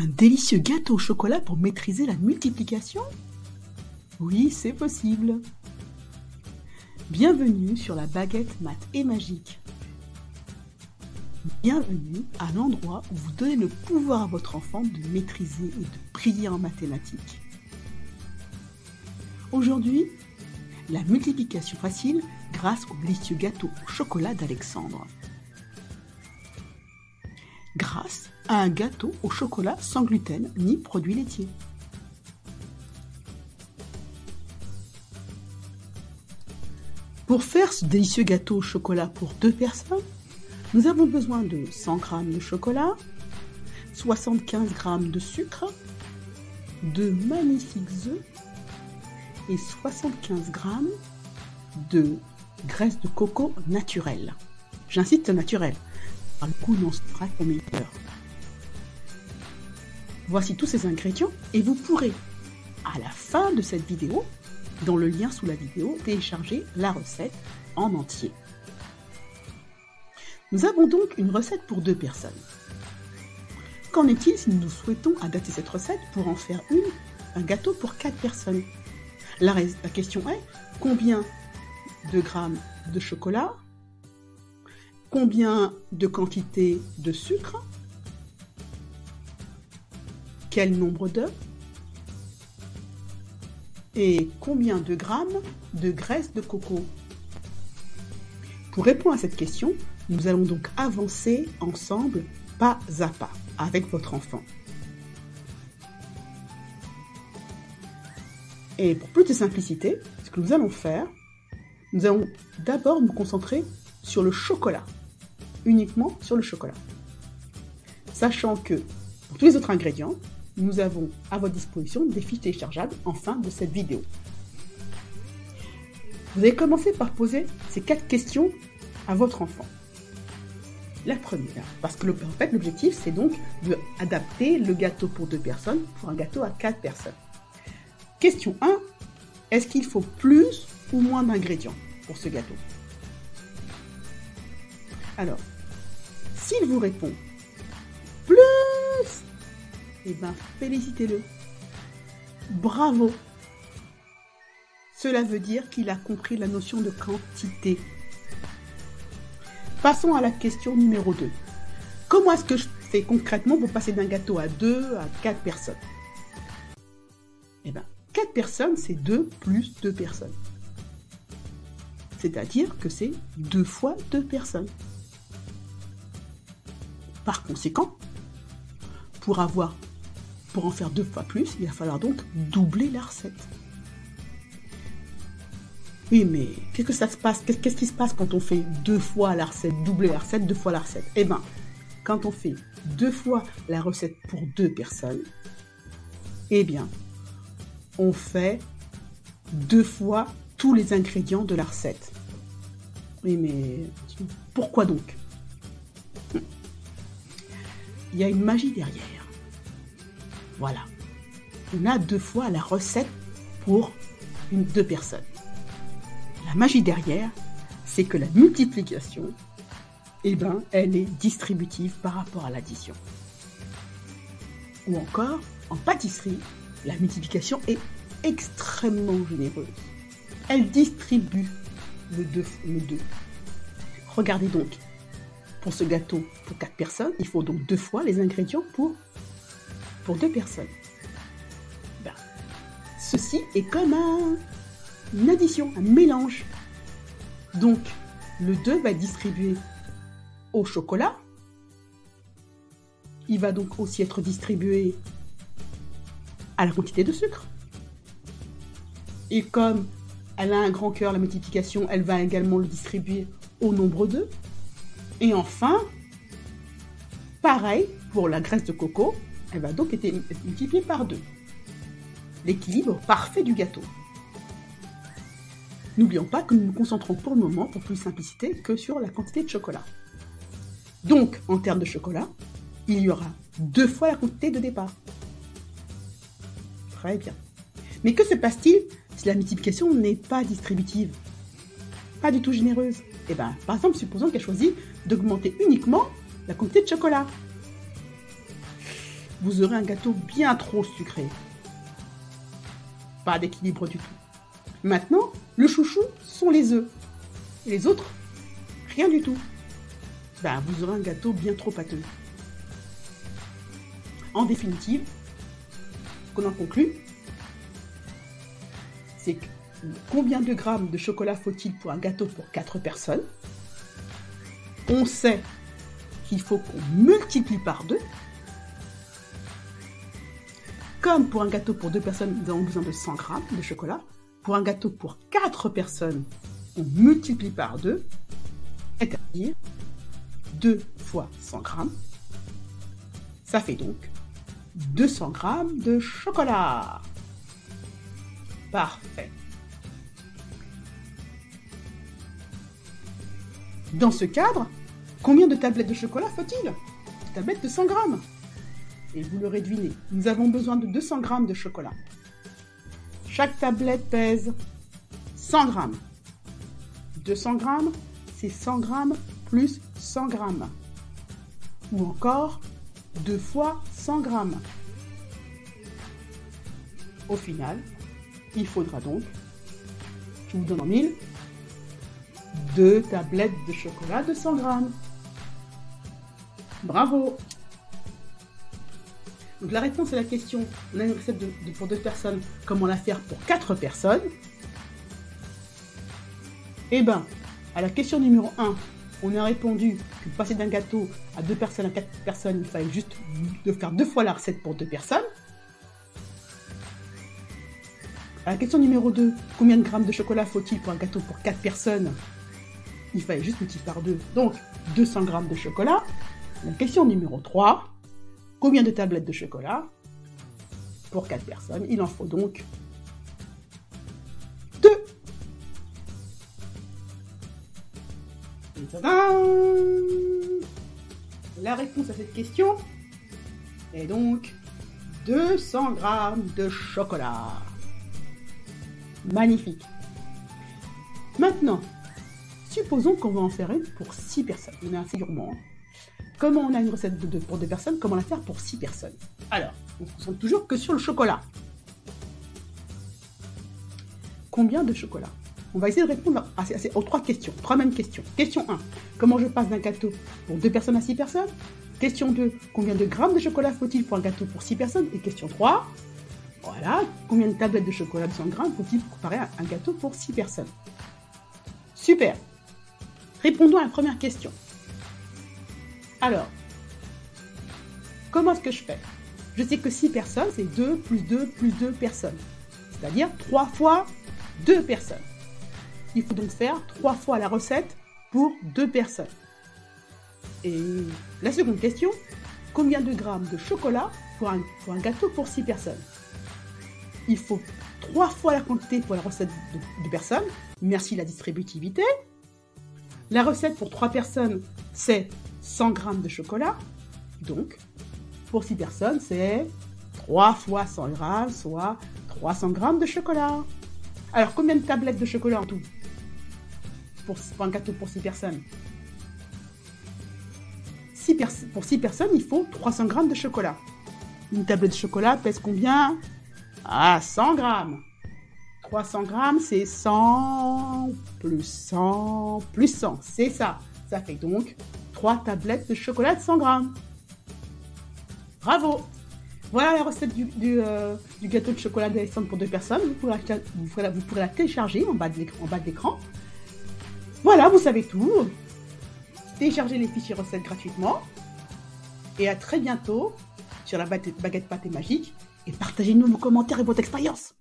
Un délicieux gâteau au chocolat pour maîtriser la multiplication Oui, c'est possible. Bienvenue sur la baguette mat et magique. Bienvenue à l'endroit où vous donnez le pouvoir à votre enfant de maîtriser et de prier en mathématiques. Aujourd'hui, la multiplication facile grâce au délicieux gâteau au chocolat d'Alexandre. Grâce un gâteau au chocolat sans gluten ni produits laitiers. Pour faire ce délicieux gâteau au chocolat pour deux personnes, nous avons besoin de 100 g de chocolat, 75 g de sucre, de magnifiques œufs et 75 g de graisse de coco naturelle. J'insiste naturelle, par le coup sera au meilleur. Voici tous ces ingrédients et vous pourrez, à la fin de cette vidéo, dans le lien sous la vidéo, télécharger la recette en entier. Nous avons donc une recette pour deux personnes. Qu'en est-il si nous souhaitons adapter cette recette pour en faire une, un gâteau pour quatre personnes? La, la question est combien de grammes de chocolat, combien de quantité de sucre, quel nombre d'œufs et combien de grammes de graisse de coco? Pour répondre à cette question, nous allons donc avancer ensemble pas à pas avec votre enfant. Et pour plus de simplicité, ce que nous allons faire, nous allons d'abord nous concentrer sur le chocolat, uniquement sur le chocolat. Sachant que pour tous les autres ingrédients, nous avons à votre disposition des fiches téléchargeables en fin de cette vidéo. Vous allez commencer par poser ces quatre questions à votre enfant. La première, parce que en fait l'objectif c'est donc d'adapter le gâteau pour deux personnes pour un gâteau à quatre personnes. Question 1. Est-ce qu'il faut plus ou moins d'ingrédients pour ce gâteau? Alors, s'il vous répond eh bien, félicitez-le. Bravo. Cela veut dire qu'il a compris la notion de quantité. Passons à la question numéro 2. Comment est-ce que je fais concrètement pour passer d'un gâteau à 2 à 4 personnes? Eh bien, 4 personnes, c'est 2 plus 2 personnes. C'est-à-dire que c'est 2 fois 2 personnes. Par conséquent, pour avoir pour en faire deux fois plus, il va falloir donc doubler la recette. Oui, mais qu'est-ce que ça se passe? Qu'est-ce qui se passe quand on fait deux fois la recette, doubler la recette, deux fois la recette? Eh bien, quand on fait deux fois la recette pour deux personnes, eh bien, on fait deux fois tous les ingrédients de la recette. Oui, mais pourquoi donc? Il y a une magie derrière. Voilà. On a deux fois la recette pour une, deux personnes. La magie derrière, c'est que la multiplication, eh ben, elle est distributive par rapport à l'addition. Ou encore, en pâtisserie, la multiplication est extrêmement généreuse. Elle distribue le 2. Le Regardez donc, pour ce gâteau pour 4 personnes, il faut donc deux fois les ingrédients pour, 2 personnes. Ben, ceci est comme un, une addition, un mélange. Donc, le 2 va être distribué au chocolat. Il va donc aussi être distribué à la quantité de sucre. Et comme elle a un grand cœur, la multiplication, elle va également le distribuer au nombre 2. Et enfin, pareil pour la graisse de coco, elle va donc être multipliée par 2. L'équilibre parfait du gâteau. N'oublions pas que nous nous concentrons pour le moment, pour plus de simplicité, que sur la quantité de chocolat. Donc, en termes de chocolat, il y aura deux fois la quantité de départ. Très bien. Mais que se passe-t-il si la multiplication n'est pas distributive? Pas du tout généreuse Eh bien, par exemple, supposons qu'elle choisit d'augmenter uniquement la quantité de chocolat. Vous aurez un gâteau bien trop sucré. Pas d'équilibre du tout. Maintenant, le chouchou sont les œufs. Et les autres, rien du tout. Ben, vous aurez un gâteau bien trop pâteux. En définitive, qu'on en conclut, c'est combien de grammes de chocolat faut-il pour un gâteau pour 4 personnes? On sait qu'il faut qu'on multiplie par 2. Comme pour un gâteau pour 2 personnes, nous avons besoin de 100 grammes de chocolat. Pour un gâteau pour 4 personnes, on multiplie par 2, c'est-à-dire 2 fois 100 grammes. Ça fait donc 200 grammes de chocolat. Parfait. Dans ce cadre, combien de tablettes de chocolat faut-il? Tablettes de 100 grammes. Et vous l'aurez deviné, nous avons besoin de 200 grammes de chocolat. Chaque tablette pèse 100 grammes. 200 grammes, c'est 100 grammes plus 100 grammes. Ou encore 2 fois 100 grammes. Au final, il faudra donc, je vous donne en mille, deux tablettes de chocolat de 100 grammes. Bravo Donc la réponse à la question, on a recette pour deux personnes, comment la faire pour quatre personnes Eh bien, à la question numéro 1, on a répondu que passer d'un gâteau à deux personnes à quatre personnes, il fallait juste faire deux fois la recette pour deux personnes. À la question numéro 2, combien de grammes de chocolat faut-il pour un gâteau pour 4 personnes? Il fallait juste multiplier par 2, donc 200 grammes de chocolat. La question numéro 3, combien de tablettes de chocolat pour 4 personnes? Il en faut donc 2. La réponse à cette question est donc 200 grammes de chocolat. Magnifique. Maintenant, supposons qu'on va en faire une pour 6 personnes. On a un figurement. Comment on a une recette pour deux personnes Comment la faire pour 6 personnes Alors, on se concentre toujours que sur le chocolat. Combien de chocolat? On va essayer de répondre aux trois questions, trois mêmes questions. Question 1. Comment je passe d'un gâteau pour deux personnes à 6 personnes? Question 2. Combien de grammes de chocolat faut-il pour un gâteau pour 6 personnes? Et question 3. Voilà, combien de tablettes de chocolat de 100 grammes faut-il comparer à un gâteau pour 6 personnes? Super Répondons à la première question. Alors, comment est-ce que je fais? Je sais que 6 personnes, c'est 2 plus 2 plus 2 personnes. C'est-à-dire 3 fois 2 personnes. Il faut donc faire 3 fois la recette pour 2 personnes. Et la seconde question, combien de grammes de chocolat pour un, gâteau pour 6 personnes? Il faut trois fois la quantité pour la recette de, personnes. Merci la distributivité. La recette pour trois personnes, c'est 100 g de chocolat. Donc, pour six personnes, c'est 3 fois 100 g, soit 300 g de chocolat. Alors, combien de tablettes de chocolat en tout? Pour, un gâteau pour 6 personnes Pour 6 personnes, il faut 300 g de chocolat. Une tablette de chocolat pèse combien? Ah, 100 grammes. 300 grammes, c'est 100 plus 100 plus 100. C'est ça. Ça fait donc 3 tablettes de chocolat de 100 grammes. Bravo Voilà la recette du, euh, gâteau de chocolat d'Alexandre pour deux personnes. Vous pourrez, la, télécharger en bas de l'écran. Voilà, vous savez tout. Téléchargez les fichiers recettes gratuitement. Et à très bientôt sur la baguette pâté magique et partagez-nous vos commentaires et votre expérience.